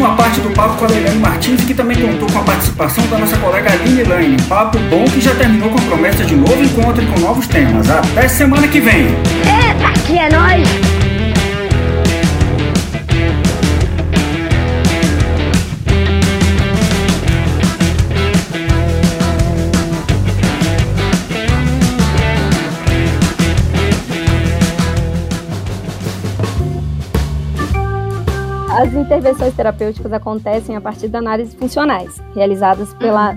última parte do papo com a Leilane Martins, que também contou com a participação da nossa colega Aline Lane. Papo bom que já terminou com a promessa de novo encontro com novos temas. Até semana que vem! Eita, que é nóis! As intervenções terapêuticas acontecem a partir de análises funcionais, realizadas pela,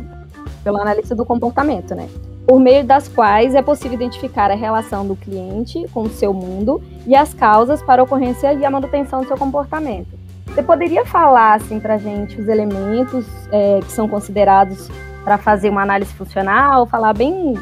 pelo analista do comportamento, né? Por meio das quais é possível identificar a relação do cliente com o seu mundo e as causas para a ocorrência e a manutenção do seu comportamento. Você poderia falar, assim, para a gente os elementos é, que são considerados para fazer uma análise funcional, falar bem,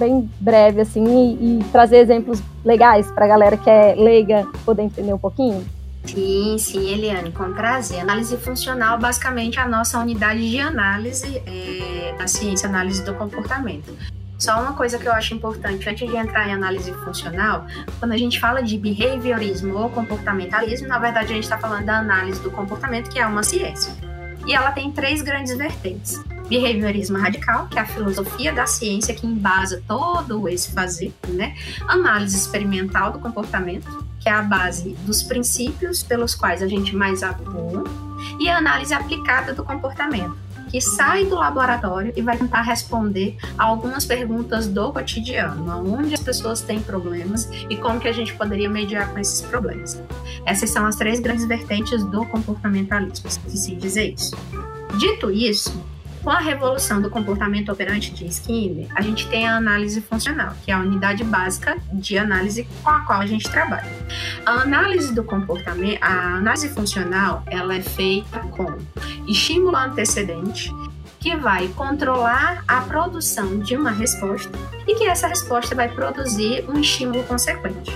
bem breve, assim, e, e trazer exemplos legais para a galera que é leiga poder entender um pouquinho? Sim, sim, Eliane, com prazer. Análise funcional, basicamente, é a nossa unidade de análise é, da ciência, análise do comportamento. Só uma coisa que eu acho importante antes de entrar em análise funcional, quando a gente fala de behaviorismo ou comportamentalismo, na verdade a gente está falando da análise do comportamento, que é uma ciência. E ela tem três grandes vertentes: behaviorismo radical, que é a filosofia da ciência que embasa todo esse fazer, né? Análise experimental do comportamento, que é a base dos princípios pelos quais a gente mais atua, e a análise aplicada do comportamento, que sai do laboratório e vai tentar responder a algumas perguntas do cotidiano, onde as pessoas têm problemas e como que a gente poderia mediar com esses problemas. Essas são as três grandes vertentes do comportamentalismo, se se dizer isso. Dito isso, com a revolução do comportamento operante de Skinner, a gente tem a análise funcional, que é a unidade básica de análise com a qual a gente trabalha. A análise do comportamento, a análise funcional, ela é feita com estímulo antecedente, que vai controlar a produção de uma resposta e que essa resposta vai produzir um estímulo consequente.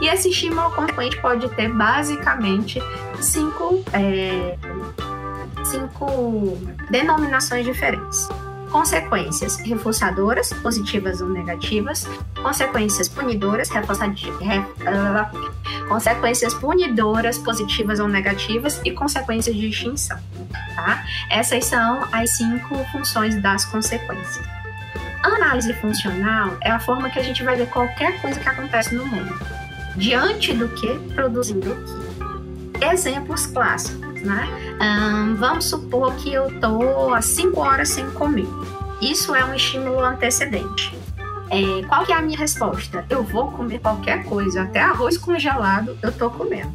E esse estímulo consequente pode ter basicamente cinco é, cinco denominações diferentes. Consequências reforçadoras, positivas ou negativas, consequências punidoras, consequências punidoras, positivas ou negativas, e consequências de extinção. Tá? Essas são as cinco funções das consequências. Análise funcional é a forma que a gente vai ver qualquer coisa que acontece no mundo. Diante do que, produzindo o que. Exemplos clássicos né? Um, vamos supor que eu tô há 5 horas sem comer. Isso é um estímulo antecedente. É, qual que é a minha resposta? Eu vou comer qualquer coisa, até arroz congelado eu tô comendo.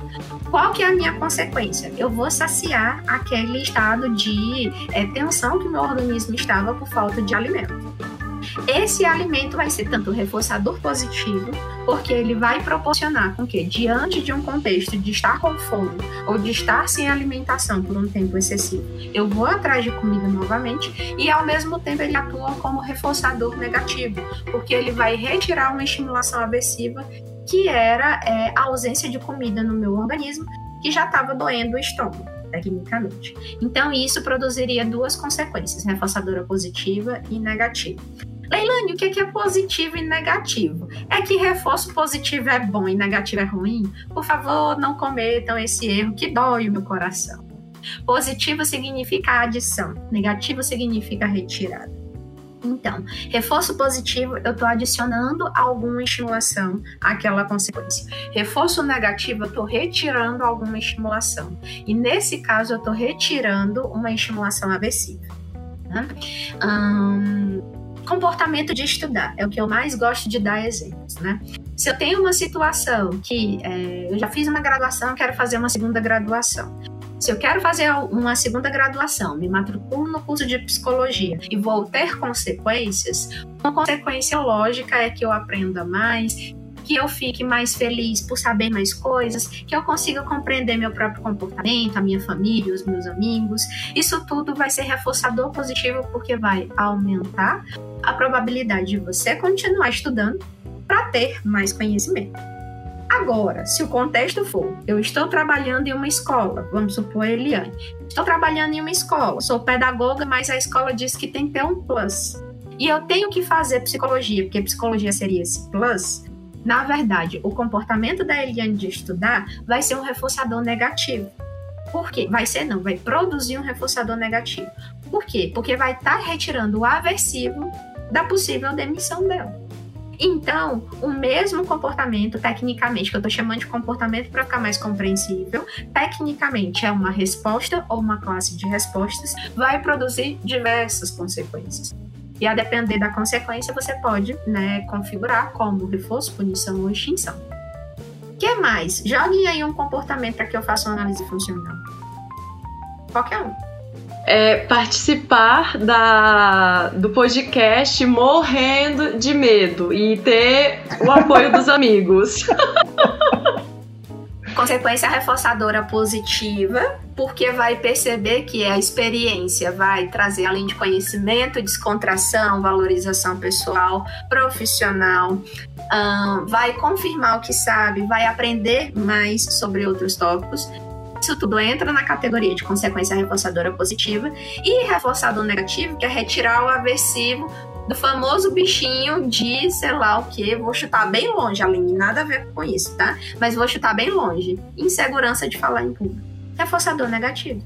Qual que é a minha consequência? Eu vou saciar aquele estado de é, tensão que meu organismo estava por falta de alimento. Esse alimento vai ser tanto reforçador positivo, porque ele vai proporcionar com que, diante de um contexto de estar com fome ou de estar sem alimentação por um tempo excessivo, eu vou atrás de comida novamente, e ao mesmo tempo ele atua como reforçador negativo, porque ele vai retirar uma estimulação aversiva que era é, a ausência de comida no meu organismo, que já estava doendo o estômago tecnicamente. Então, isso produziria duas consequências, reforçadora positiva e negativa. Leilane, o que é positivo e negativo? É que reforço positivo é bom e negativo é ruim? Por favor, não cometam esse erro que dói o meu coração. Positivo significa adição, negativo significa retirada. Então, reforço positivo, eu estou adicionando alguma estimulação àquela consequência. Reforço negativo, eu estou retirando alguma estimulação. E nesse caso, eu estou retirando uma estimulação aversiva. Né? Hum, comportamento de estudar é o que eu mais gosto de dar exemplos, né? Se eu tenho uma situação que é, eu já fiz uma graduação, quero fazer uma segunda graduação. Se eu quero fazer uma segunda graduação, me matriculo no curso de psicologia e vou ter consequências, uma consequência lógica é que eu aprenda mais, que eu fique mais feliz por saber mais coisas, que eu consiga compreender meu próprio comportamento, a minha família, os meus amigos. Isso tudo vai ser reforçador positivo porque vai aumentar a probabilidade de você continuar estudando para ter mais conhecimento. Agora, se o contexto for, eu estou trabalhando em uma escola, vamos supor Eliane, estou trabalhando em uma escola, sou pedagoga, mas a escola diz que tem que ter um plus. E eu tenho que fazer psicologia, porque psicologia seria esse plus. Na verdade, o comportamento da Eliane de estudar vai ser um reforçador negativo. Por quê? Vai ser não, vai produzir um reforçador negativo. Por quê? Porque vai estar tá retirando o aversivo da possível demissão dela. Então, o mesmo comportamento, tecnicamente, que eu estou chamando de comportamento para ficar mais compreensível, tecnicamente é uma resposta ou uma classe de respostas, vai produzir diversas consequências. E a depender da consequência, você pode né, configurar como reforço, punição ou extinção. O que mais? Joguem aí um comportamento para que eu faça uma análise funcional. Qualquer um é, participar da, do podcast morrendo de medo e ter o apoio dos amigos. Consequência reforçadora positiva, porque vai perceber que a experiência vai trazer, além de conhecimento, descontração, valorização pessoal, profissional, um, vai confirmar o que sabe, vai aprender mais sobre outros tópicos. Isso tudo entra na categoria de consequência reforçadora positiva e reforçador negativo, que é retirar o aversivo do famoso bichinho de sei lá o que, vou chutar bem longe, Aline, nada a ver com isso, tá? Mas vou chutar bem longe. Insegurança de falar em público. Reforçador negativo.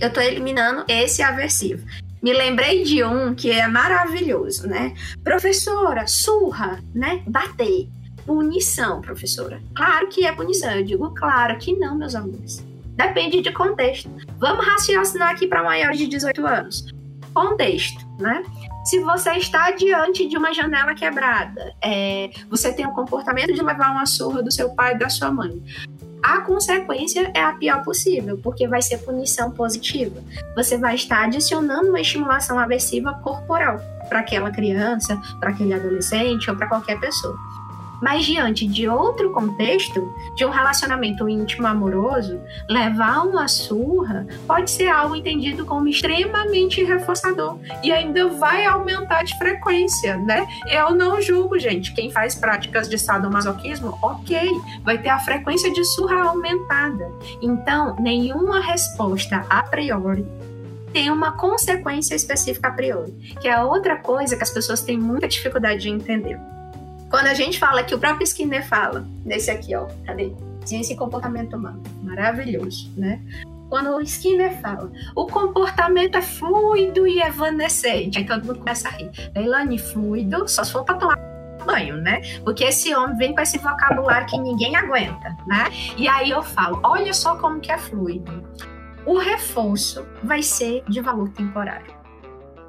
Eu tô eliminando esse aversivo. Me lembrei de um que é maravilhoso, né? Professora, surra, né? Bater. Punição, professora. Claro que é punição. Eu digo claro que não, meus amigos. Depende de contexto. Vamos raciocinar aqui para maiores de 18 anos. Contexto, né? Se você está diante de uma janela quebrada, é, você tem o comportamento de levar uma surra do seu pai e da sua mãe. A consequência é a pior possível, porque vai ser punição positiva. Você vai estar adicionando uma estimulação aversiva corporal para aquela criança, para aquele adolescente ou para qualquer pessoa. Mas diante de outro contexto, de um relacionamento íntimo amoroso, levar uma surra pode ser algo entendido como extremamente reforçador e ainda vai aumentar de frequência, né? Eu não julgo, gente, quem faz práticas de sadomasoquismo, ok, vai ter a frequência de surra aumentada. Então, nenhuma resposta a priori tem uma consequência específica a priori, que é outra coisa que as pessoas têm muita dificuldade de entender. Quando a gente fala que o próprio Skinner fala, nesse aqui, ó, cadê? Ciência e comportamento humano. Maravilhoso, né? Quando o Skinner fala, o comportamento é fluido e evanescente. Aí todo mundo começa a rir. Leilani, fluido, só se for pra tomar banho, né? Porque esse homem vem com esse vocabulário que ninguém aguenta, né? E aí eu falo, olha só como que é fluido. O reforço vai ser de valor temporário.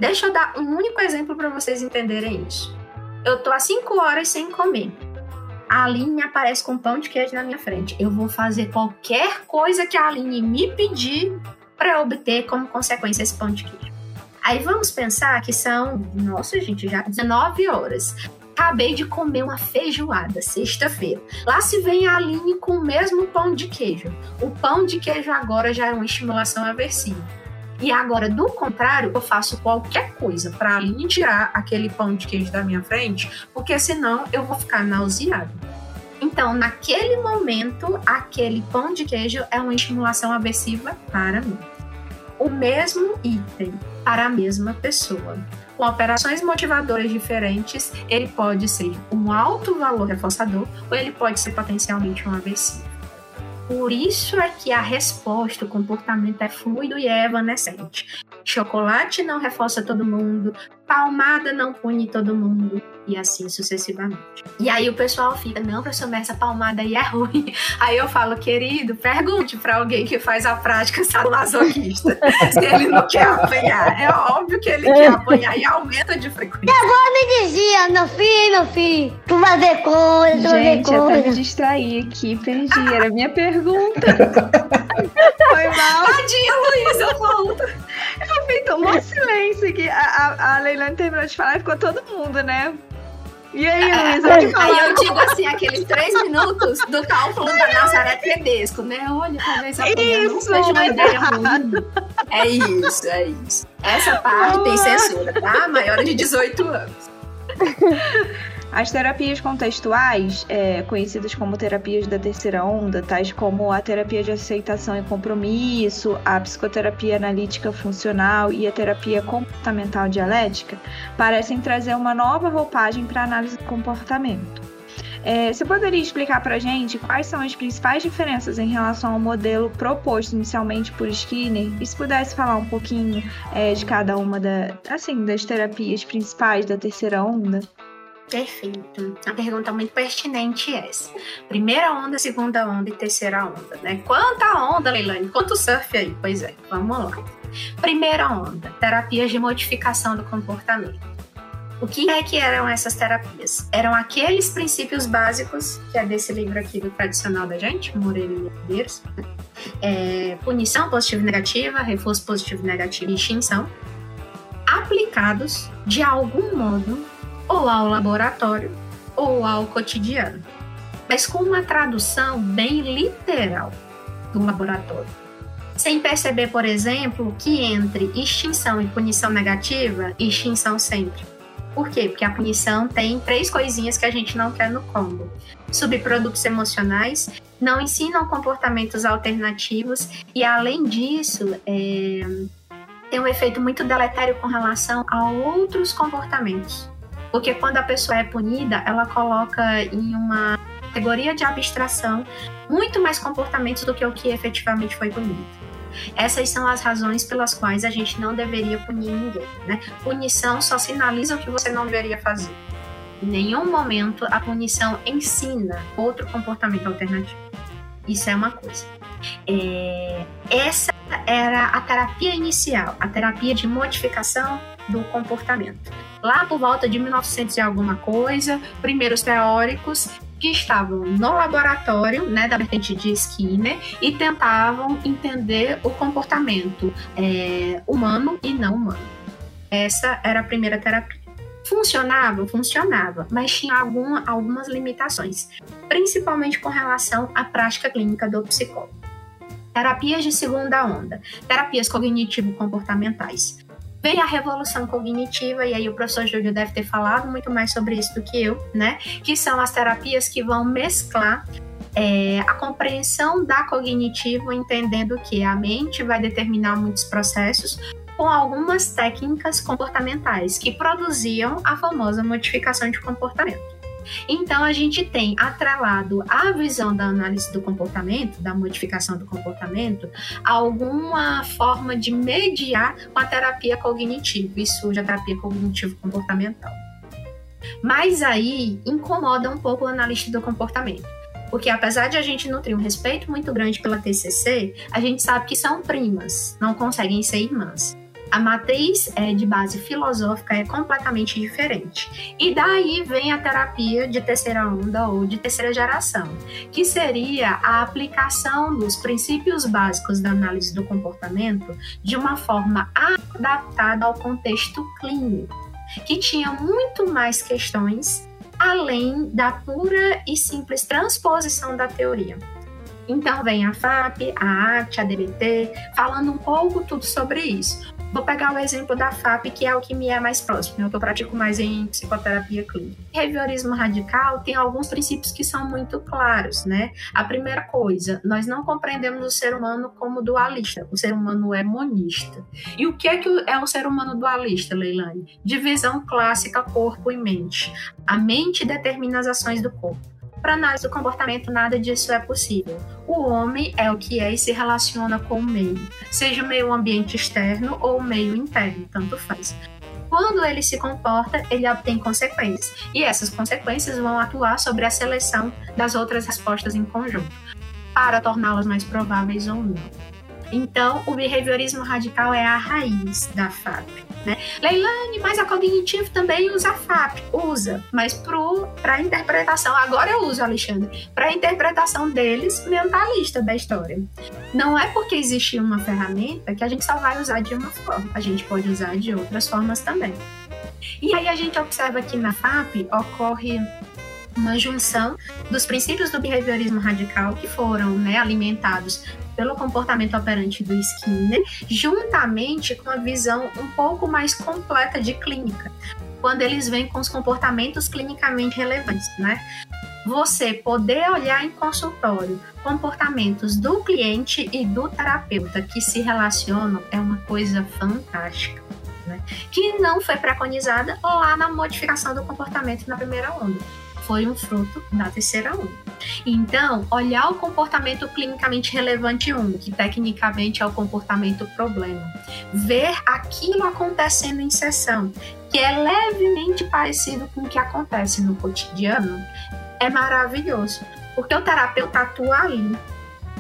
Deixa eu dar um único exemplo para vocês entenderem isso. Eu tô há cinco horas sem comer. A Aline aparece com pão de queijo na minha frente. Eu vou fazer qualquer coisa que a Aline me pedir para obter como consequência esse pão de queijo. Aí vamos pensar que são, nossa gente, já 19 horas. Acabei de comer uma feijoada sexta-feira. Lá se vem a Aline com o mesmo pão de queijo. O pão de queijo agora já é uma estimulação aversiva e agora, do contrário, eu faço qualquer coisa para Aline tirar aquele pão de queijo da minha frente, porque senão eu vou ficar nauseado. Então, naquele momento, aquele pão de queijo é uma estimulação aversiva para mim. O mesmo item para a mesma pessoa. Com operações motivadoras diferentes, ele pode ser um alto valor reforçador ou ele pode ser potencialmente um aversivo. Por isso é que a resposta, o comportamento é fluido e é evanescente. Chocolate não reforça todo mundo, palmada não pune todo mundo, e assim sucessivamente. E aí o pessoal fica, não, professor, mas essa palmada aí é ruim. Aí eu falo, querido, pergunte para alguém que faz a prática sadomasoquista se ele não quer apanhar. É óbvio que ele quer apanhar e aumenta de frequência. Eu vou me dizia, meu filho, meu filho, tu vai ver coisa, tu vai ver coisa. Gente, eu até me distraí aqui, perdi, era a minha pergunta. Foi mal. Tadinha, Luísa, volta. Eu vi, tomou silêncio aqui. A, a, a Leilani terminou de falar e ficou todo mundo, né? E aí, Luísa, é, Aí eu digo assim, aqueles três minutos do cálculo da Nazaré Tedesco, né? Olha, talvez a não seja uma ideia ruim. É isso, é isso. Essa parte tem censura, tá? Maior de 18 anos. As terapias contextuais, é, conhecidas como terapias da terceira onda, tais como a terapia de aceitação e compromisso, a psicoterapia analítica funcional e a terapia comportamental dialética, parecem trazer uma nova roupagem para a análise do comportamento. É, você poderia explicar para gente quais são as principais diferenças em relação ao modelo proposto inicialmente por Skinner? E se pudesse falar um pouquinho é, de cada uma da, assim, das terapias principais da terceira onda? Perfeito. A pergunta muito pertinente é essa. Primeira onda, segunda onda e terceira onda, né? Quanta onda, Leilani? Quanto surf aí? Pois é, vamos lá. Primeira onda, terapias de modificação do comportamento. O que é que eram essas terapias? Eram aqueles princípios básicos, que é desse livro aqui do tradicional da gente, Moreira e Medeiros, né? é, punição positiva e negativa, reforço positivo e negativo e extinção, aplicados de algum modo ou ao laboratório ou ao cotidiano, mas com uma tradução bem literal do laboratório. Sem perceber, por exemplo, que entre extinção e punição negativa, extinção sempre. Por quê? Porque a punição tem três coisinhas que a gente não quer no combo: subprodutos emocionais, não ensinam comportamentos alternativos e, além disso, é, tem um efeito muito deletério com relação a outros comportamentos. Porque quando a pessoa é punida, ela coloca em uma categoria de abstração muito mais comportamentos do que o que efetivamente foi punido. Essas são as razões pelas quais a gente não deveria punir ninguém. Né? Punição só sinaliza o que você não deveria fazer. Em nenhum momento a punição ensina outro comportamento alternativo. Isso é uma coisa. É... essa era a terapia inicial, a terapia de modificação do comportamento lá por volta de 1900 e alguma coisa, primeiros teóricos que estavam no laboratório, né, da vertente de Skinner, e tentavam entender o comportamento é, humano e não humano. Essa era a primeira terapia. Funcionava? Funcionava, mas tinha algum, algumas limitações, principalmente com relação à prática clínica do psicólogo. Terapias de segunda onda, terapias cognitivo-comportamentais vem a revolução cognitiva, e aí o professor Júlio deve ter falado muito mais sobre isso do que eu, né? Que são as terapias que vão mesclar é, a compreensão da cognitiva, entendendo que a mente vai determinar muitos processos com algumas técnicas comportamentais que produziam a famosa modificação de comportamento. Então, a gente tem atrelado à visão da análise do comportamento, da modificação do comportamento, alguma forma de mediar com a terapia cognitiva, e surge a terapia cognitivo-comportamental. Mas aí incomoda um pouco o analista do comportamento. Porque apesar de a gente nutrir um respeito muito grande pela TCC, a gente sabe que são primas, não conseguem ser irmãs a matriz é, de base filosófica é completamente diferente. E daí vem a terapia de terceira onda ou de terceira geração, que seria a aplicação dos princípios básicos da análise do comportamento de uma forma adaptada ao contexto clínico, que tinha muito mais questões além da pura e simples transposição da teoria. Então vem a FAP, a ACT, a DBT, falando um pouco tudo sobre isso. Vou pegar o exemplo da FAP, que é o que me é mais próximo, né? eu pratico mais em psicoterapia clínica. Behaviorismo radical tem alguns princípios que são muito claros, né? A primeira coisa, nós não compreendemos o ser humano como dualista, o ser humano é monista. E o que é que é um ser humano dualista, Leilani? Divisão clássica corpo e mente. A mente determina as ações do corpo para análise do comportamento, nada disso é possível. O homem é o que é e se relaciona com o meio, seja o meio ambiente externo ou o meio interno, tanto faz. Quando ele se comporta, ele obtém consequências, e essas consequências vão atuar sobre a seleção das outras respostas em conjunto, para torná-las mais prováveis ou não. Então, o behaviorismo radical é a raiz da FAP. Né? Leilane, mas a cognitivo também usa FAP, usa, mas para a interpretação, agora eu uso, Alexandre, para a interpretação deles, mentalista da história. Não é porque existe uma ferramenta que a gente só vai usar de uma forma, a gente pode usar de outras formas também. E aí a gente observa que na FAP ocorre uma junção dos princípios do behaviorismo radical que foram né, alimentados pelo comportamento operante do Skinner, juntamente com a visão um pouco mais completa de clínica, quando eles vêm com os comportamentos clinicamente relevantes, né? Você poder olhar em consultório comportamentos do cliente e do terapeuta que se relacionam é uma coisa fantástica. Né? Que não foi preconizada lá na modificação do comportamento na primeira onda foi um fruto da terceira onda. Então, olhar o comportamento clinicamente relevante 1, que tecnicamente é o comportamento problema, ver aquilo acontecendo em sessão, que é levemente parecido com o que acontece no cotidiano, é maravilhoso, porque o terapeuta atua ali.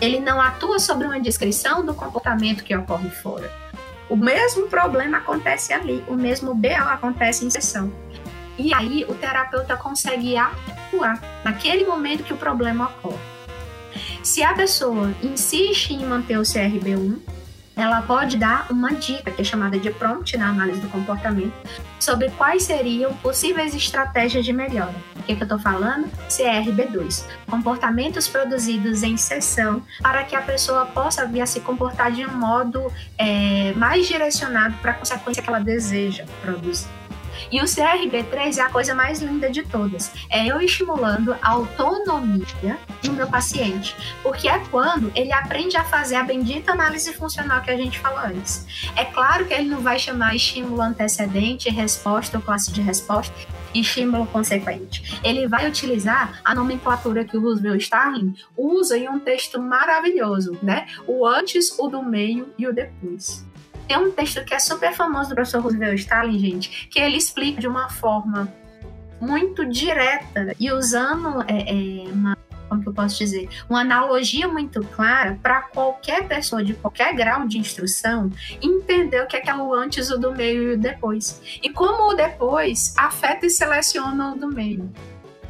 Ele não atua sobre uma descrição do comportamento que ocorre fora. O mesmo problema acontece ali, o mesmo BO acontece em sessão. E aí o terapeuta consegue atuar naquele momento que o problema ocorre. Se a pessoa insiste em manter o CRB1, ela pode dar uma dica, que é chamada de prompt na análise do comportamento, sobre quais seriam possíveis estratégias de melhora. O que, que eu estou falando? CRB2, comportamentos produzidos em sessão para que a pessoa possa vir a se comportar de um modo é, mais direcionado para a consequência que ela deseja produzir. E o CRB3 é a coisa mais linda de todas. É eu estimulando a autonomia no meu paciente. Porque é quando ele aprende a fazer a bendita análise funcional que a gente falou antes. É claro que ele não vai chamar estímulo antecedente, resposta ou classe de resposta estímulo consequente. Ele vai utilizar a nomenclatura que o Roosevelt Starling usa em um texto maravilhoso, né? O antes, o do meio e o depois. Tem um texto que é super famoso do professor Roosevelt Stalin, gente, que ele explica de uma forma muito direta e usando é, é, uma como que eu posso dizer, uma analogia muito clara para qualquer pessoa de qualquer grau de instrução entender o que é, que é o antes, o do meio e o depois. E como o depois afeta e seleciona o do meio.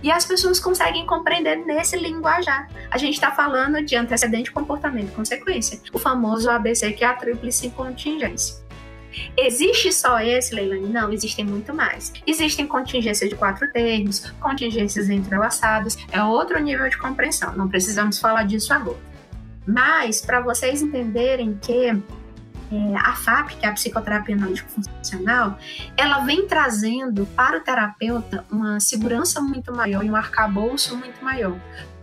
E as pessoas conseguem compreender nesse linguajar. A gente está falando de antecedente, comportamento consequência. O famoso ABC, que é a tríplice contingência. Existe só esse, Leilani? Não, existem muito mais. Existem contingências de quatro termos, contingências entrelaçadas, é outro nível de compreensão, não precisamos falar disso agora. Mas, para vocês entenderem que é, a FAP, que é a psicoterapia analítico funcional, ela vem trazendo para o terapeuta uma segurança muito maior e um arcabouço muito maior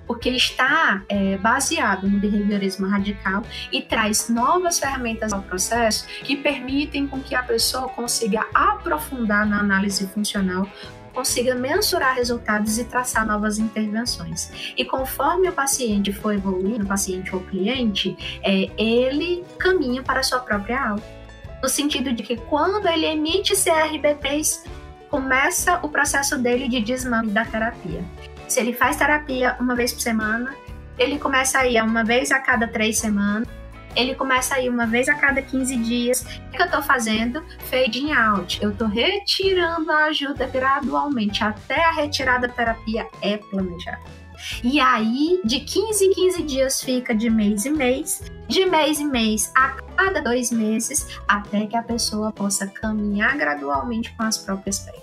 porque está é, baseado no behaviorismo radical e traz novas ferramentas ao processo que permitem com que a pessoa consiga aprofundar na análise funcional consiga mensurar resultados e traçar novas intervenções. E conforme o paciente for evoluindo, o paciente ou cliente, é, ele caminha para a sua própria alta. No sentido de que quando ele emite CRB3, começa o processo dele de desmame da terapia. Se ele faz terapia uma vez por semana, ele começa a ir uma vez a cada três semanas, ele começa a ir uma vez a cada 15 dias. O que eu estou fazendo? Fading out. Eu estou retirando a ajuda gradualmente. Até a retirada da terapia é planejada. E aí, de 15 em 15 dias fica de mês em mês, de mês em mês a cada dois meses, até que a pessoa possa caminhar gradualmente com as próprias pernas.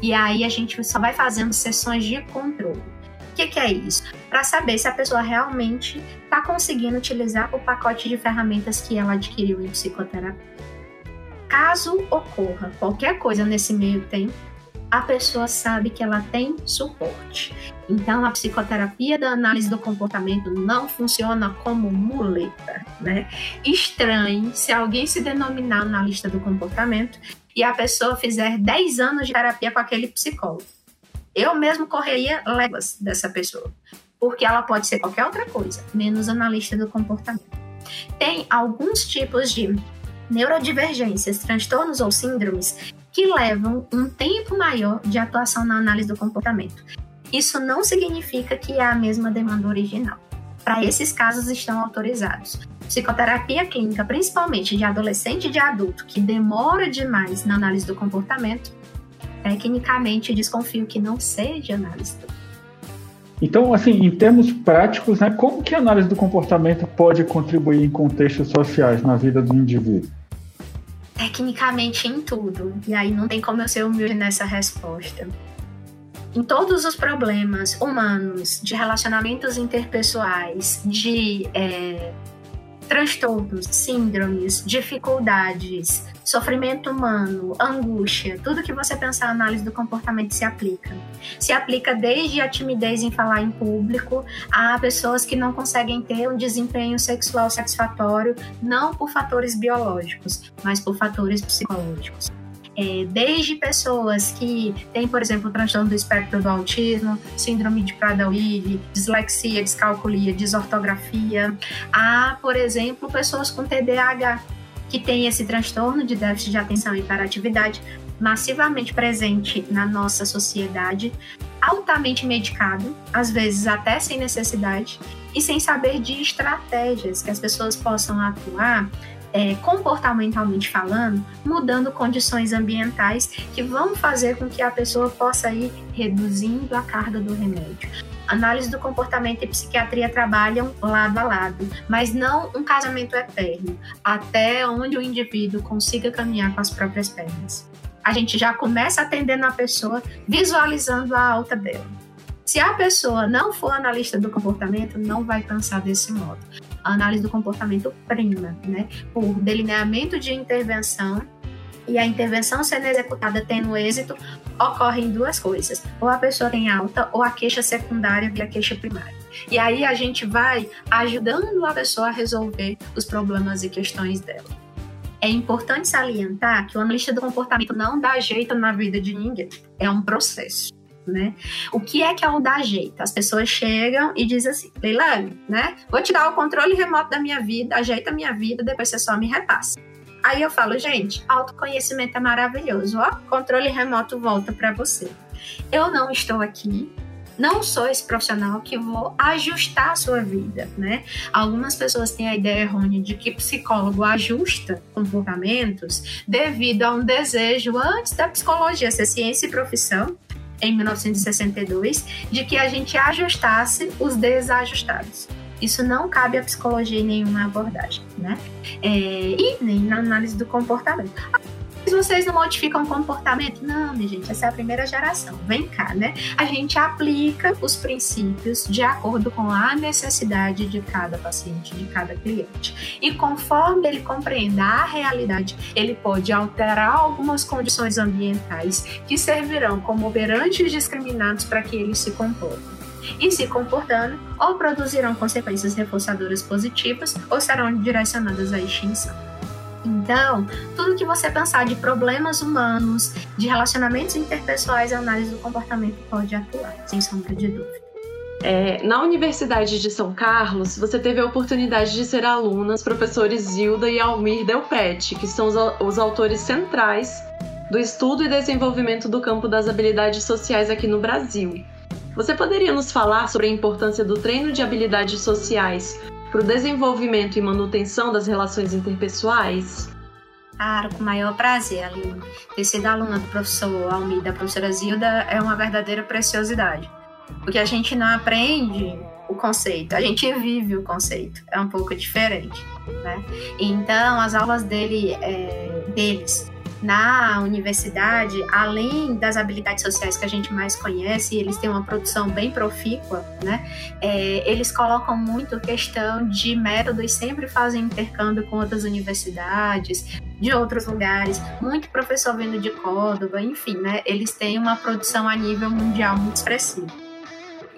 E aí a gente só vai fazendo sessões de controle que, que é isso? Para saber se a pessoa realmente está conseguindo utilizar o pacote de ferramentas que ela adquiriu em psicoterapia. Caso ocorra qualquer coisa nesse meio tempo, a pessoa sabe que ela tem suporte. Então, a psicoterapia da análise do comportamento não funciona como muleta, né? Estranhe se alguém se denominar analista do comportamento e a pessoa fizer 10 anos de terapia com aquele psicólogo. Eu mesmo correria léguas dessa pessoa, porque ela pode ser qualquer outra coisa, menos analista do comportamento. Tem alguns tipos de neurodivergências, transtornos ou síndromes que levam um tempo maior de atuação na análise do comportamento. Isso não significa que é a mesma demanda original. Para esses casos estão autorizados. Psicoterapia clínica, principalmente de adolescente e de adulto, que demora demais na análise do comportamento, tecnicamente desconfio que não seja análise então, assim, em termos práticos, né, como que a análise do comportamento pode contribuir em contextos sociais na vida do indivíduo? Tecnicamente em tudo. E aí não tem como eu ser humilde nessa resposta. Em todos os problemas humanos, de relacionamentos interpessoais, de é, transtornos, síndromes, dificuldades, sofrimento humano, angústia, tudo que você pensar na análise do comportamento se aplica. Se aplica desde a timidez em falar em público a pessoas que não conseguem ter um desempenho sexual satisfatório, não por fatores biológicos, mas por fatores psicológicos. É, desde pessoas que têm, por exemplo, transtorno do espectro do autismo, síndrome de Prader-Willi, dislexia, descalculia, desortografia, a, por exemplo, pessoas com TDAH, que têm esse transtorno de déficit de atenção e hiperatividade massivamente presente na nossa sociedade, altamente medicado, às vezes até sem necessidade, e sem saber de estratégias que as pessoas possam atuar é, comportamentalmente falando, mudando condições ambientais que vão fazer com que a pessoa possa ir reduzindo a carga do remédio. Análise do comportamento e psiquiatria trabalham lado a lado, mas não um casamento eterno, até onde o indivíduo consiga caminhar com as próprias pernas. A gente já começa atendendo a pessoa, visualizando a alta dela. Se a pessoa não for analista do comportamento, não vai pensar desse modo. A análise do comportamento prima, né? Por delineamento de intervenção e a intervenção sendo executada tendo êxito, ocorrem duas coisas. Ou a pessoa tem alta, ou a queixa secundária via queixa primária. E aí a gente vai ajudando a pessoa a resolver os problemas e questões dela. É importante salientar que o analista do comportamento não dá jeito na vida de ninguém. É um processo né? O que é que é o dar jeito? As pessoas chegam e dizem assim, Leilane, né? Vou te dar o controle remoto da minha vida, ajeita a minha vida, depois você só me repassa. Aí eu falo, gente, autoconhecimento é maravilhoso, ó, controle remoto volta para você. Eu não estou aqui não sou esse profissional que vou ajustar a sua vida, né? Algumas pessoas têm a ideia errônea de que psicólogo ajusta comportamentos devido a um desejo antes da psicologia ser ciência e profissão em 1962 de que a gente ajustasse os desajustados. Isso não cabe à psicologia em nenhuma abordagem, né? É, e nem na análise do comportamento vocês não modificam o comportamento? Não, minha gente, essa é a primeira geração. Vem cá, né? A gente aplica os princípios de acordo com a necessidade de cada paciente, de cada cliente. E conforme ele compreenda a realidade, ele pode alterar algumas condições ambientais que servirão como operantes discriminados para que ele se comporte e se comportando, ou produzirão consequências reforçadoras positivas ou serão direcionadas à extinção. Então, tudo que você pensar de problemas humanos, de relacionamentos interpessoais, a análise do comportamento pode atuar, sem sombra de dúvida. É, na Universidade de São Carlos, você teve a oportunidade de ser aluna dos professores Zilda e Almir Delpete, que são os, os autores centrais do estudo e desenvolvimento do campo das habilidades sociais aqui no Brasil. Você poderia nos falar sobre a importância do treino de habilidades sociais para o desenvolvimento e manutenção das relações interpessoais? Claro, com o maior prazer, Aline. Ter sido aluna do professor Almir da professora Zilda é uma verdadeira preciosidade. Porque a gente não aprende o conceito, a gente vive o conceito. É um pouco diferente, né? Então, as aulas dele, é, deles na universidade, além das habilidades sociais que a gente mais conhece, eles têm uma produção bem profícua, né? É, eles colocam muito questão de métodos, sempre fazem intercâmbio com outras universidades, de outros lugares, muito professor vindo de Córdoba, enfim, né? Eles têm uma produção a nível mundial muito expressiva.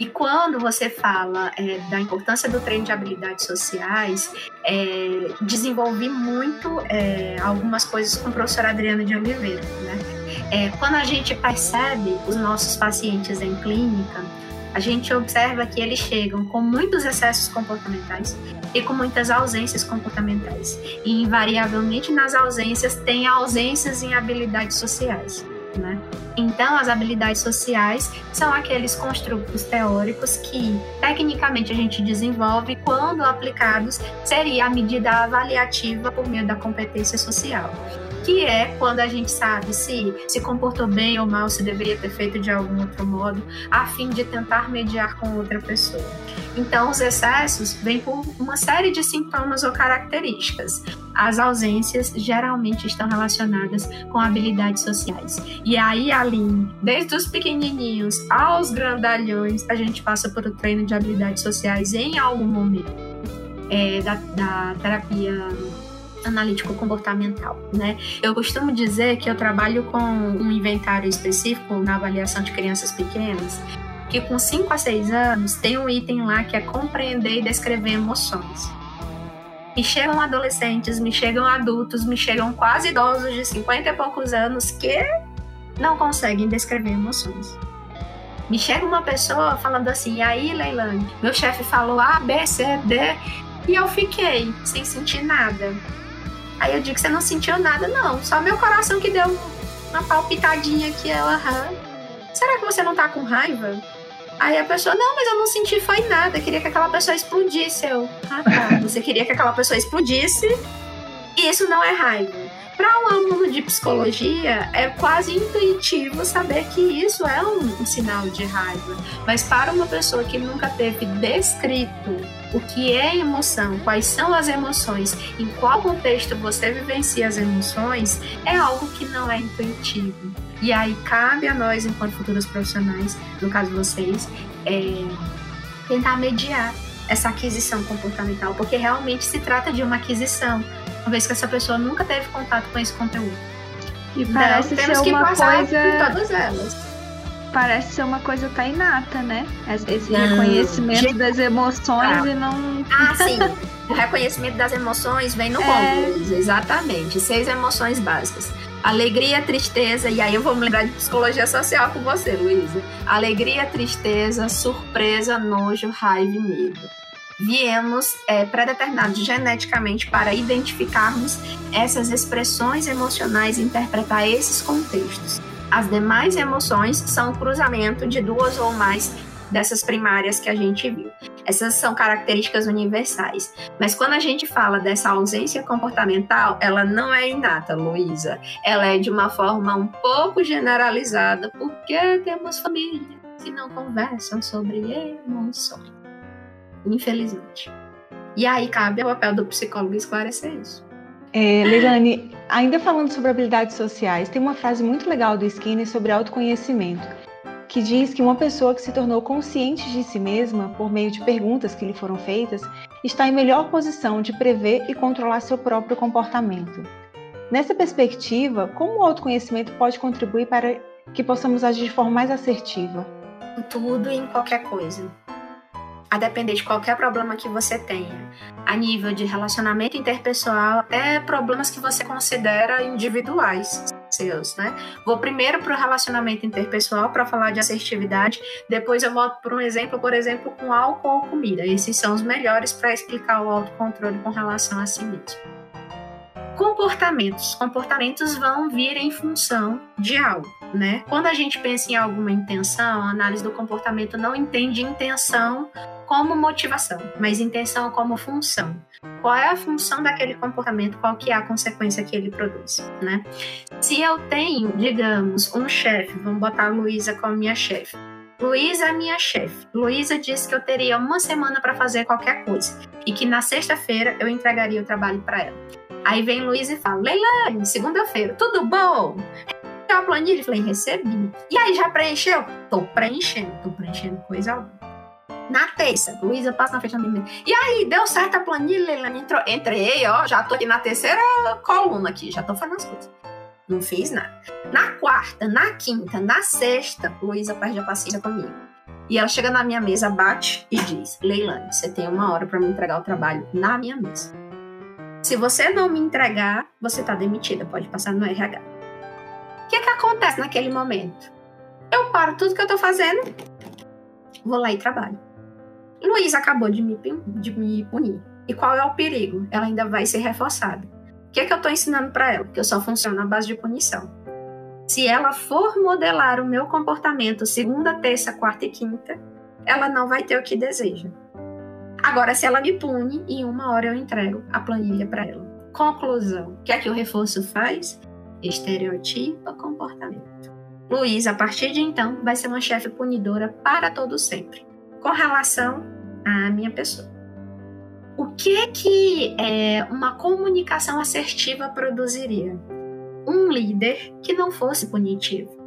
E quando você fala é, da importância do treino de habilidades sociais, é, desenvolvi muito é, algumas coisas com a professora Adriana de Oliveira. Né? É, quando a gente percebe os nossos pacientes em clínica, a gente observa que eles chegam com muitos excessos comportamentais e com muitas ausências comportamentais. E invariavelmente nas ausências tem ausências em habilidades sociais. Né? Então, as habilidades sociais são aqueles construtos teóricos que, tecnicamente, a gente desenvolve quando aplicados, seria a medida avaliativa por meio da competência social que é quando a gente sabe se se comportou bem ou mal, se deveria ter feito de algum outro modo, a fim de tentar mediar com outra pessoa. Então, os excessos vêm por uma série de sintomas ou características. As ausências geralmente estão relacionadas com habilidades sociais. E aí, Aline, desde os pequenininhos aos grandalhões, a gente passa por o treino de habilidades sociais em algum momento é, da, da terapia analítico comportamental, né? Eu costumo dizer que eu trabalho com um inventário específico na avaliação de crianças pequenas que com 5 a 6 anos tem um item lá que é compreender e descrever emoções. Me chegam adolescentes, me chegam adultos, me chegam quase idosos de 50 e poucos anos que não conseguem descrever emoções. Me chega uma pessoa falando assim, e aí, Leilani, meu chefe falou A, B, C, D, e eu fiquei sem sentir nada. Aí eu digo que você não sentiu nada, não. Só meu coração que deu uma palpitadinha aqui, aham. Será que você não tá com raiva? Aí a pessoa, não, mas eu não senti foi nada. Eu queria que aquela pessoa explodisse. Eu, ah tá. Você queria que aquela pessoa explodisse. E isso não é raiva. Para um aluno de psicologia, é quase intuitivo saber que isso é um, um sinal de raiva. Mas para uma pessoa que nunca teve descrito o que é emoção, quais são as emoções, em qual contexto você vivencia as emoções, é algo que não é intuitivo. E aí cabe a nós, enquanto futuros profissionais, no caso vocês, é, tentar mediar essa aquisição comportamental, porque realmente se trata de uma aquisição uma vez que essa pessoa nunca teve contato com esse conteúdo. E parece então, temos ser que uma passar coisa. por todas elas. Parece ser uma coisa tá inata, né? Esse Não, reconhecimento gente- das emoções Ah. e não. Ah, sim. O reconhecimento das emoções vem no É. combo, exatamente. Seis emoções básicas. Alegria, tristeza, e aí eu vou me lembrar de psicologia social com você, Luísa. Alegria, tristeza, surpresa, nojo, raiva e medo. Viemos é, predeterminados geneticamente para identificarmos essas expressões emocionais e interpretar esses contextos. As demais emoções são o cruzamento de duas ou mais dessas primárias que a gente viu. Essas são características universais. Mas quando a gente fala dessa ausência comportamental, ela não é inata, Luísa. Ela é de uma forma um pouco generalizada, porque temos famílias que não conversam sobre emoções. Infelizmente. E aí cabe ao papel do psicólogo esclarecer isso. É, Leilani, ainda falando sobre habilidades sociais, tem uma frase muito legal do Skinner sobre autoconhecimento, que diz que uma pessoa que se tornou consciente de si mesma por meio de perguntas que lhe foram feitas está em melhor posição de prever e controlar seu próprio comportamento. Nessa perspectiva, como o autoconhecimento pode contribuir para que possamos agir de forma mais assertiva? Em tudo e em qualquer coisa. A depender de qualquer problema que você tenha, a nível de relacionamento interpessoal, até problemas que você considera individuais seus, né? Vou primeiro para o relacionamento interpessoal para falar de assertividade, depois eu volto para um exemplo, por exemplo, com álcool ou comida. Esses são os melhores para explicar o autocontrole com relação a si mesmo. Comportamentos. Comportamentos vão vir em função de algo, né? Quando a gente pensa em alguma intenção, a análise do comportamento não entende intenção como motivação, mas intenção como função. Qual é a função daquele comportamento? Qual que é a consequência que ele produz, né? Se eu tenho, digamos, um chefe, vamos botar a Luísa como minha chefe. Luísa é minha chefe. Luísa disse que eu teria uma semana para fazer qualquer coisa e que na sexta-feira eu entregaria o trabalho para ela. Aí vem Luísa e fala: Leilani, segunda-feira, tudo bom? Recebeu a planilha? Falei: recebi. E aí, já preencheu? Tô preenchendo, tô preenchendo coisa lá. Na terça, Luísa passa na frente da minha. E aí, deu certo a planilha, entrou. Entrei, ó, já tô aqui na terceira coluna aqui, já tô fazendo as coisas. Não fiz nada. Na quarta, na quinta, na sexta, Luísa perde a paciência comigo. E ela chega na minha mesa, bate e diz: Leilani, você tem uma hora para me entregar o trabalho na minha mesa. Se você não me entregar, você tá demitida, pode passar no RH. O que que acontece naquele momento? Eu paro tudo que eu tô fazendo, vou lá e trabalho. Luísa acabou de me, de me punir. E qual é o perigo? Ela ainda vai ser reforçada. O que, que eu tô ensinando para ela? Que eu só funciono na base de punição. Se ela for modelar o meu comportamento segunda, terça, quarta e quinta, ela não vai ter o que deseja. Agora, se ela me pune, em uma hora eu entrego a planilha para ela. Conclusão: o que é que o reforço faz? Estereotipa comportamento. Luísa, a partir de então, vai ser uma chefe punidora para todo sempre, com relação à minha pessoa. O que é que é, uma comunicação assertiva produziria? Um líder que não fosse punitivo.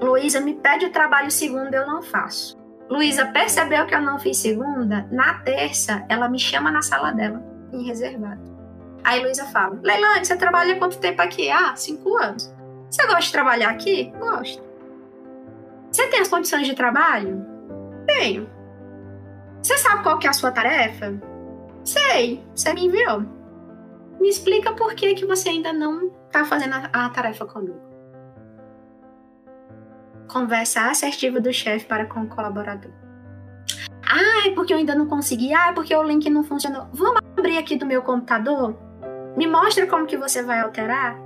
Luísa me pede o trabalho segunda, eu não faço. Luísa percebeu que eu não fiz segunda, na terça ela me chama na sala dela, em reservado. Aí Luísa fala: Leilane, você trabalha quanto tempo aqui? Ah, cinco anos. Você gosta de trabalhar aqui? Gosto. Você tem as condições de trabalho? Tenho. Você sabe qual que é a sua tarefa? Sei, você me enviou. Me explica por que, que você ainda não tá fazendo a, a tarefa comigo. Conversa assertiva do chefe para com o colaborador. Ah, é porque eu ainda não consegui. Ah, é porque o link não funcionou. Vamos abrir aqui do meu computador? Me mostra como que você vai alterar.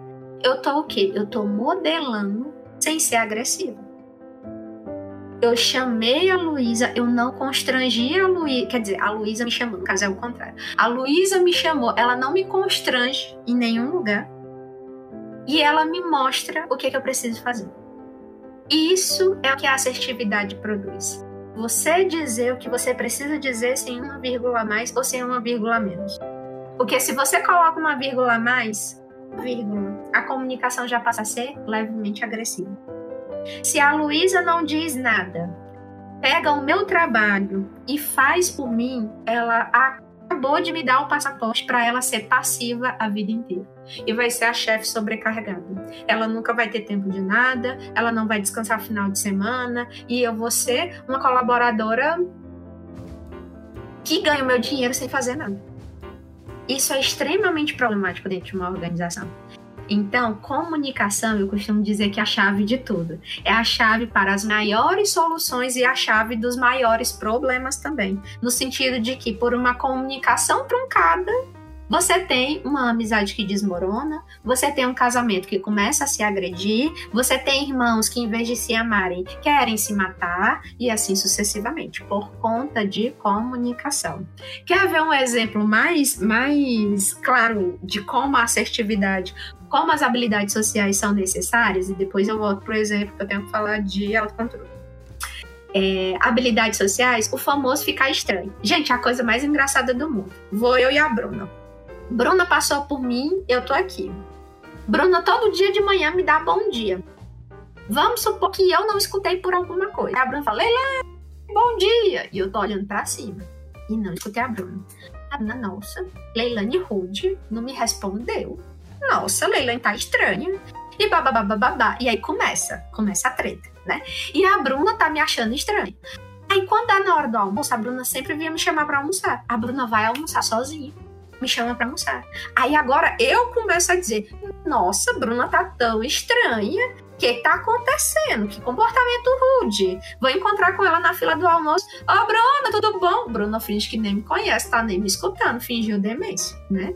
Eu tô o quê? Eu tô modelando sem ser agressiva. Eu chamei a Luísa, eu não constrangi a Luísa, quer dizer, a Luísa me chamou, no caso é o contrário. A Luísa me chamou, ela não me constrange em nenhum lugar. E ela me mostra o que, é que eu preciso fazer. Isso é o que a assertividade produz. Você dizer o que você precisa dizer sem uma vírgula a mais ou sem uma vírgula a menos. Porque se você coloca uma vírgula a mais, vírgula, a comunicação já passa a ser levemente agressiva. Se a Luísa não diz nada, pega o meu trabalho e faz por mim, ela acabou de me dar o passaporte para ela ser passiva a vida inteira. E vai ser a chefe sobrecarregada. Ela nunca vai ter tempo de nada, ela não vai descansar final de semana, e eu vou ser uma colaboradora que ganha o meu dinheiro sem fazer nada. Isso é extremamente problemático dentro de uma organização. Então, comunicação, eu costumo dizer que é a chave de tudo. É a chave para as maiores soluções e a chave dos maiores problemas também. No sentido de que, por uma comunicação truncada, você tem uma amizade que desmorona, você tem um casamento que começa a se agredir, você tem irmãos que, em vez de se amarem, querem se matar, e assim sucessivamente, por conta de comunicação. Quer ver um exemplo mais, mais claro de como a assertividade como as habilidades sociais são necessárias, e depois eu volto para o exemplo que eu tenho que falar de autocontrole. É, habilidades sociais, o famoso ficar estranho. Gente, a coisa mais engraçada do mundo. Vou eu e a Bruna. Bruna passou por mim, eu tô aqui. Bruna todo dia de manhã me dá bom dia. Vamos supor que eu não escutei por alguma coisa. A Bruna fala, Leila, bom dia. E eu tô olhando para cima. E não escutei a Bruna. A Bruna, nossa, Leilane Rude não me respondeu nossa, Leilani tá estranha. E babá. E aí começa, começa a treta, né? E a Bruna tá me achando estranha. Aí quando dá na hora do almoço, a Bruna sempre vinha me chamar para almoçar. A Bruna vai almoçar sozinha. Me chama para almoçar. Aí agora eu começo a dizer: Nossa, Bruna tá tão estranha. O que tá acontecendo? Que comportamento rude. Vou encontrar com ela na fila do almoço. Ô, oh, Bruna, tudo bom? Bruna finge que nem me conhece, tá nem me escutando, fingiu demência, né?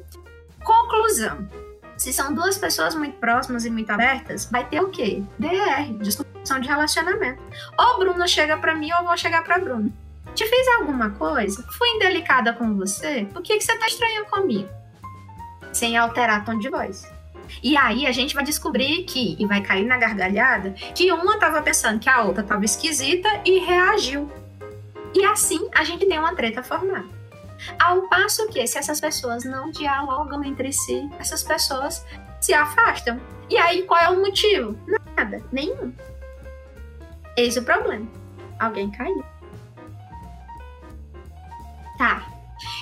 Conclusão. Se são duas pessoas muito próximas e muito abertas, vai ter o quê? DR, discussão de relacionamento. Ou Bruna chega para mim ou eu vou chegar para Bruna. Te fiz alguma coisa? Fui indelicada com você? Por que, que você tá estranho comigo? Sem alterar tom de voz. E aí a gente vai descobrir que, e vai cair na gargalhada, que uma tava pensando que a outra tava esquisita e reagiu. E assim a gente tem uma treta formada. Ao passo que, se essas pessoas não dialogam entre si, essas pessoas se afastam. E aí, qual é o motivo? Nada, nenhum. Eis o problema. Alguém caiu. Tá,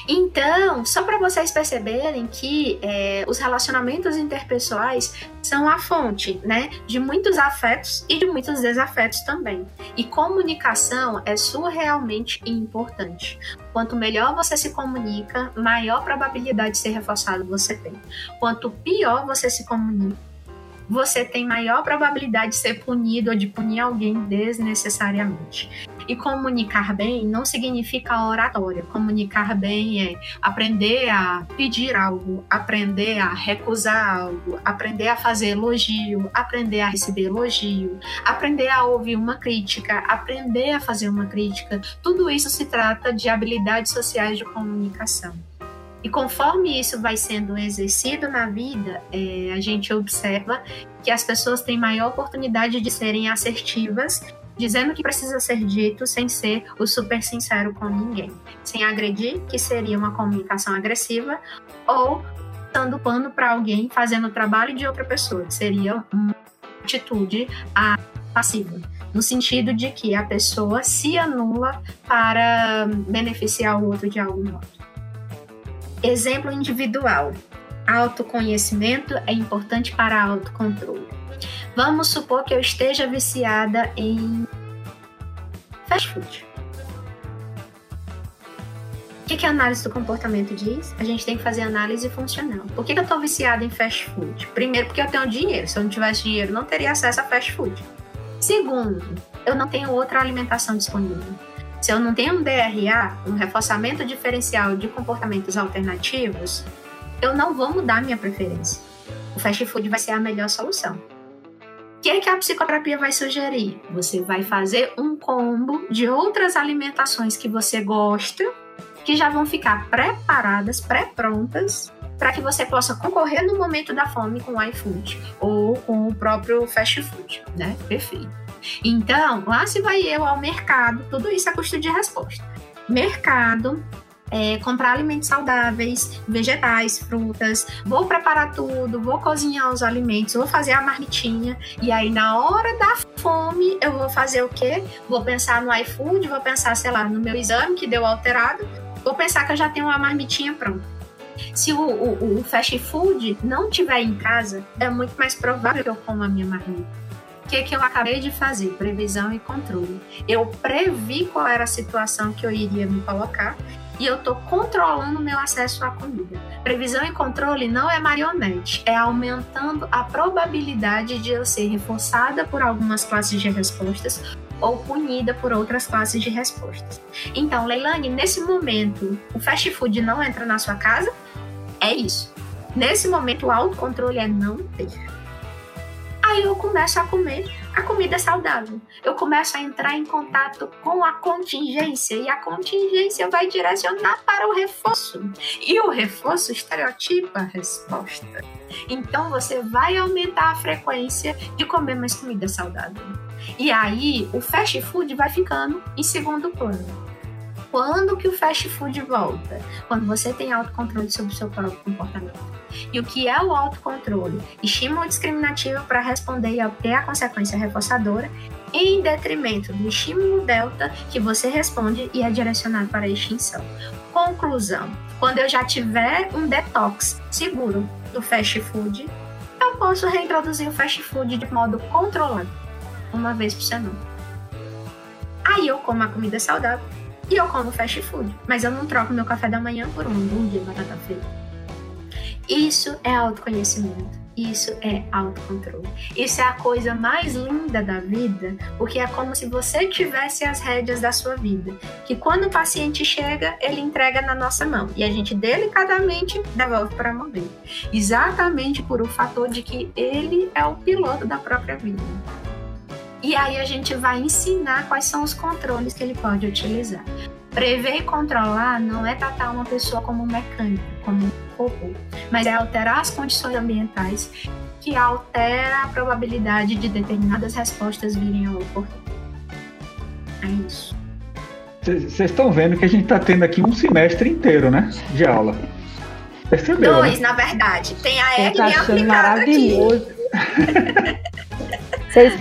então, só para vocês perceberem que é, os relacionamentos interpessoais são a fonte, né, de muitos afetos e de muitos desafetos também. E comunicação é surrealmente importante. Quanto melhor você se comunica, maior probabilidade de ser reforçado você tem. Quanto pior você se comunica, você tem maior probabilidade de ser punido ou de punir alguém desnecessariamente. E comunicar bem não significa oratória. Comunicar bem é aprender a pedir algo, aprender a recusar algo, aprender a fazer elogio, aprender a receber elogio, aprender a ouvir uma crítica, aprender a fazer uma crítica. Tudo isso se trata de habilidades sociais de comunicação. E conforme isso vai sendo exercido na vida, é, a gente observa que as pessoas têm maior oportunidade de serem assertivas, dizendo o que precisa ser dito sem ser o super sincero com ninguém, sem agredir, que seria uma comunicação agressiva, ou dando pano para alguém fazendo o trabalho de outra pessoa, que seria uma atitude passiva no sentido de que a pessoa se anula para beneficiar o outro de algum modo. Exemplo individual. Autoconhecimento é importante para autocontrole. Vamos supor que eu esteja viciada em fast food. que, que a análise do comportamento diz? A gente tem que fazer análise funcional. Por que, que eu estou viciada em fast food? Primeiro, porque eu tenho dinheiro. Se eu não tivesse dinheiro, não teria acesso a fast food. Segundo, eu não tenho outra alimentação disponível. Se eu não tenho um DRA, um reforçamento diferencial de comportamentos alternativos, eu não vou mudar minha preferência. O fast food vai ser a melhor solução. Que, é que a psicoterapia vai sugerir? Você vai fazer um combo de outras alimentações que você gosta que já vão ficar preparadas, pré-prontas, para que você possa concorrer no momento da fome com o iFood ou com o próprio fast food, né? Perfeito. Então, lá se vai eu ao mercado, tudo isso é custo de resposta. Mercado, é, comprar alimentos saudáveis, vegetais, frutas, vou preparar tudo, vou cozinhar os alimentos, vou fazer a marmitinha, e aí na hora da fome eu vou fazer o quê? Vou pensar no iFood, vou pensar, sei lá, no meu exame que deu alterado, vou pensar que eu já tenho uma marmitinha pronta. Se o, o, o, fast food não tiver em casa, é muito mais provável que eu coma a minha marmita. O que, que eu acabei de fazer? Previsão e controle. Eu previ qual era a situação que eu iria me colocar e eu estou controlando meu acesso à comida. Previsão e controle não é marionete, é aumentando a probabilidade de eu ser reforçada por algumas classes de respostas ou punida por outras classes de respostas. Então, Leilani, nesse momento, o fast food não entra na sua casa? É isso. Nesse momento, o autocontrole é não ter. Aí eu começo a comer a comida saudável. Eu começo a entrar em contato com a contingência e a contingência vai direcionar para o reforço. E o reforço estereotipa a resposta. Então você vai aumentar a frequência de comer mais comida saudável. E aí o fast food vai ficando em segundo plano. Quando que o fast food volta? Quando você tem autocontrole sobre o seu próprio comportamento. E o que é o autocontrole? Estímulo discriminativo para responder e obter a consequência reforçadora em detrimento do estímulo delta que você responde e é direcionado para a extinção. Conclusão: quando eu já tiver um detox seguro do fast food, eu posso reintroduzir o fast food de modo controlado uma vez por semana. Aí eu como a comida saudável e eu como fast food, mas eu não troco meu café da manhã por um hambúrguer batata frita. Isso é autoconhecimento. Isso é autocontrole. Isso é a coisa mais linda da vida, porque é como se você tivesse as rédeas da sua vida. Que quando o paciente chega, ele entrega na nossa mão e a gente delicadamente devolve para dele. Exatamente por o fator de que ele é o piloto da própria vida. E aí a gente vai ensinar quais são os controles que ele pode utilizar. Prever e controlar não é tratar uma pessoa como um mecânico, como um robô, mas é alterar as condições ambientais que altera a probabilidade de determinadas respostas virem a ocorrer. É isso. Vocês estão vendo que a gente está tendo aqui um semestre inteiro, né? De aula. Percebeu? Dois, né? na verdade. Tem a Egg tá achando maravilhoso. Vocês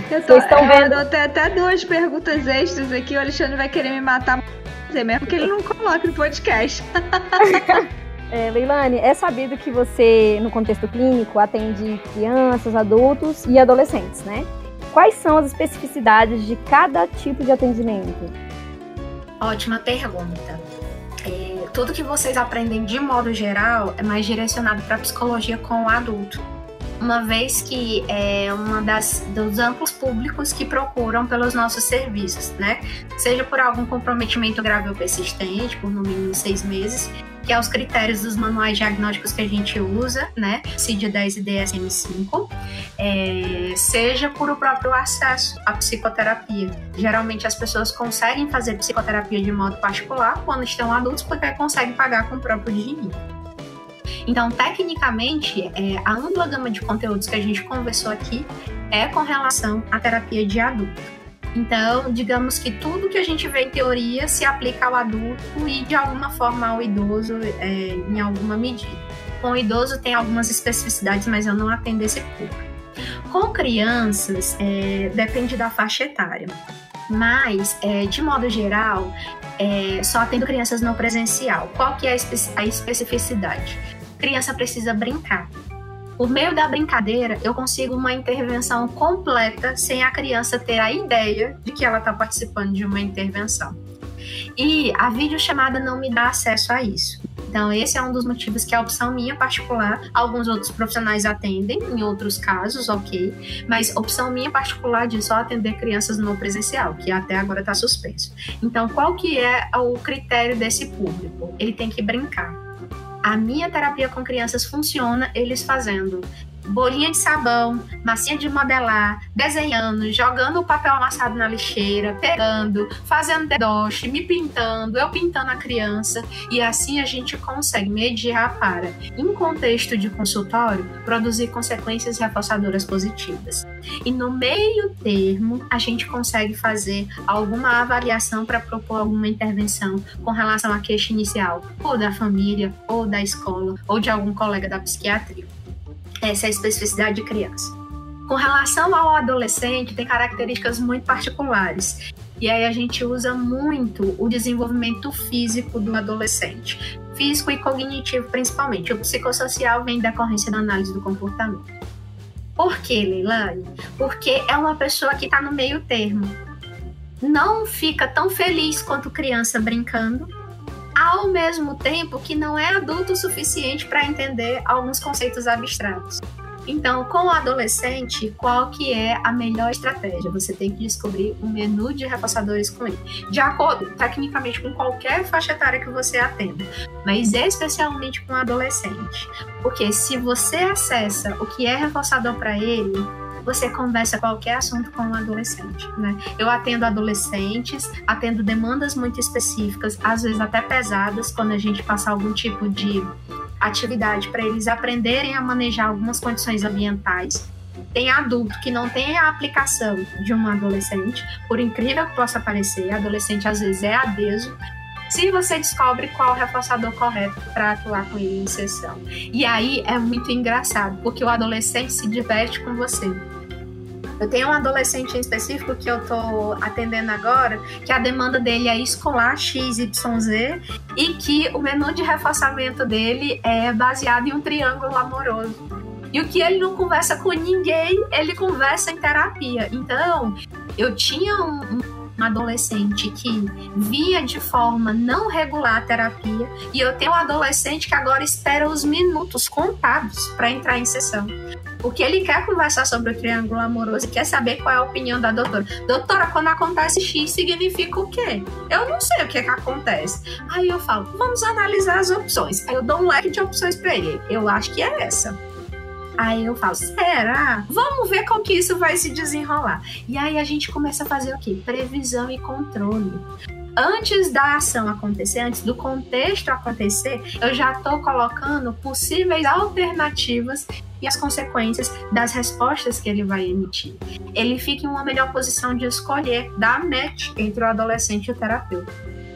estão vendo? Eu tenho até duas perguntas extras aqui. O Alexandre vai querer me matar mesmo que ele não coloque no podcast. É, Leilane, é sabido que você, no contexto clínico, atende crianças, adultos e adolescentes, né? Quais são as especificidades de cada tipo de atendimento? Ótima pergunta. É, tudo que vocês aprendem de modo geral é mais direcionado para psicologia com o adulto uma vez que é uma das dos amplos públicos que procuram pelos nossos serviços, né? Seja por algum comprometimento grave ou persistente, por no mínimo seis meses, que é os critérios dos manuais diagnósticos que a gente usa, né? CID-10 e DSM-5, é, seja por o próprio acesso à psicoterapia. Geralmente as pessoas conseguem fazer psicoterapia de modo particular quando estão adultos porque conseguem pagar com o próprio dinheiro. Então, tecnicamente, é, a ampla gama de conteúdos que a gente conversou aqui é com relação à terapia de adulto. Então, digamos que tudo que a gente vê em teoria se aplica ao adulto e de alguma forma ao idoso é, em alguma medida. Com o idoso tem algumas especificidades, mas eu não atendo esse público. Com crianças, é, depende da faixa etária. Mas, é, de modo geral, é, só atendo crianças não presencial. Qual que é a, espe a especificidade? criança precisa brincar. Por meio da brincadeira, eu consigo uma intervenção completa sem a criança ter a ideia de que ela está participando de uma intervenção. E a videochamada não me dá acesso a isso. Então, esse é um dos motivos que a opção minha particular, alguns outros profissionais atendem, em outros casos, ok, mas opção minha particular de só atender crianças no presencial, que até agora está suspenso. Então, qual que é o critério desse público? Ele tem que brincar. A minha terapia com crianças funciona eles fazendo bolinha de sabão, massinha de modelar, desenhando, jogando o papel amassado na lixeira, pegando, fazendo dedoche, me pintando, eu pintando a criança, e assim a gente consegue mediar para, em contexto de consultório, produzir consequências reforçadoras positivas. E no meio termo, a gente consegue fazer alguma avaliação para propor alguma intervenção com relação à queixa inicial, ou da família, ou da escola, ou de algum colega da psiquiatria. Essa é a especificidade de criança. Com relação ao adolescente, tem características muito particulares. E aí a gente usa muito o desenvolvimento físico do adolescente, físico e cognitivo principalmente. O psicossocial vem decorrência da análise do comportamento. Por que, Leilani? Porque é uma pessoa que está no meio termo. Não fica tão feliz quanto criança brincando, ao mesmo tempo que não é adulto o suficiente para entender alguns conceitos abstratos. Então, com o adolescente, qual que é a melhor estratégia? Você tem que descobrir um menu de reforçadores com ele, de acordo, tecnicamente, com qualquer faixa etária que você atenda, mas especialmente com o adolescente. Porque se você acessa o que é reforçador para ele, você conversa qualquer assunto com um adolescente, né? Eu atendo adolescentes, atendo demandas muito específicas, às vezes até pesadas, quando a gente passa algum tipo de atividade para eles aprenderem a manejar algumas condições ambientais. Tem adulto que não tem a aplicação de um adolescente, por incrível que possa parecer, adolescente às vezes é adeso, se você descobre qual reforçador correto para atuar com ele em sessão. E aí é muito engraçado, porque o adolescente se diverte com você. Eu tenho um adolescente em específico que eu tô atendendo agora, que a demanda dele é escolar XYZ e que o menu de reforçamento dele é baseado em um triângulo amoroso. E o que ele não conversa com ninguém, ele conversa em terapia. Então, eu tinha um, um adolescente que via de forma não regular a terapia e eu tenho um adolescente que agora espera os minutos contados para entrar em sessão. Porque ele quer conversar sobre o triângulo amoroso e quer saber qual é a opinião da doutora. Doutora, quando acontece X, significa o quê? Eu não sei o que, é que acontece. Aí eu falo, vamos analisar as opções. Aí eu dou um leque de opções para ele. Eu acho que é essa. Aí eu falo, será? Vamos ver como que isso vai se desenrolar. E aí a gente começa a fazer o quê? Previsão e controle antes da ação acontecer, antes do contexto acontecer, eu já estou colocando possíveis alternativas e as consequências das respostas que ele vai emitir. Ele fica em uma melhor posição de escolher, dar match entre o adolescente e o terapeuta.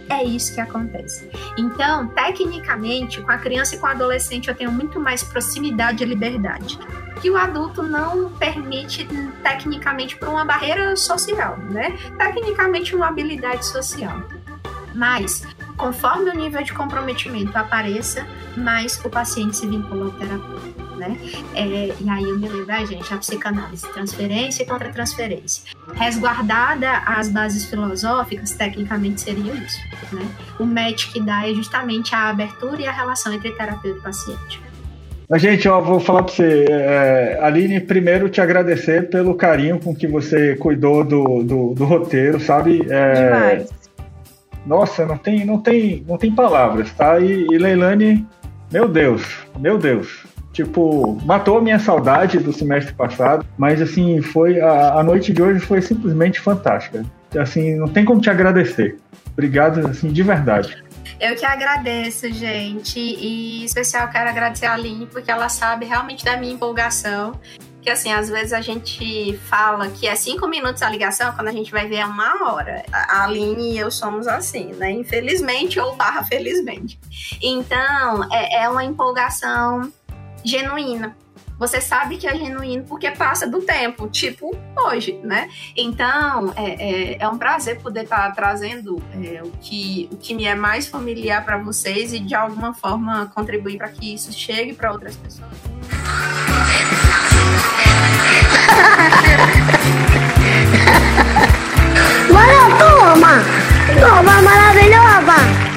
É isso que acontece. Então, tecnicamente, com a criança e com o adolescente, eu tenho muito mais proximidade e liberdade. Que o adulto não permite, tecnicamente, por uma barreira social, né? Tecnicamente, uma habilidade social. Mas, conforme o nível de comprometimento apareça, mais o paciente se vincula ao terapeuta né? É, e aí eu me lembro, ah, gente, a psicanálise, transferência e contra-transferência. Resguardada as bases filosóficas, tecnicamente seria isso, né? O match que dá é justamente a abertura e a relação entre terapeuta e paciente. Mas, gente, ó, vou falar para você, é, Aline, primeiro te agradecer pelo carinho com que você cuidou do, do, do roteiro, sabe? É, Demais. Nossa, não tem, não tem, não tem palavras, tá? E, e Leilane, meu Deus, meu Deus, tipo, matou a minha saudade do semestre passado, mas assim, foi a, a noite de hoje foi simplesmente fantástica. Assim, não tem como te agradecer. Obrigado, assim, de verdade. Eu que agradeço, gente. E em especial quero agradecer a Aline, porque ela sabe realmente da minha empolgação. Que assim, às vezes a gente fala que é cinco minutos a ligação, quando a gente vai ver é uma hora. A Aline e eu somos assim, né? Infelizmente ou barra felizmente. Então, é, é uma empolgação genuína. Você sabe que é genuíno porque passa do tempo, tipo hoje, né? Então, é, é, é um prazer poder estar trazendo é, o, que, o que me é mais familiar para vocês e, de alguma forma, contribuir para que isso chegue para outras pessoas. Olha, toma! Toma maravilhosa!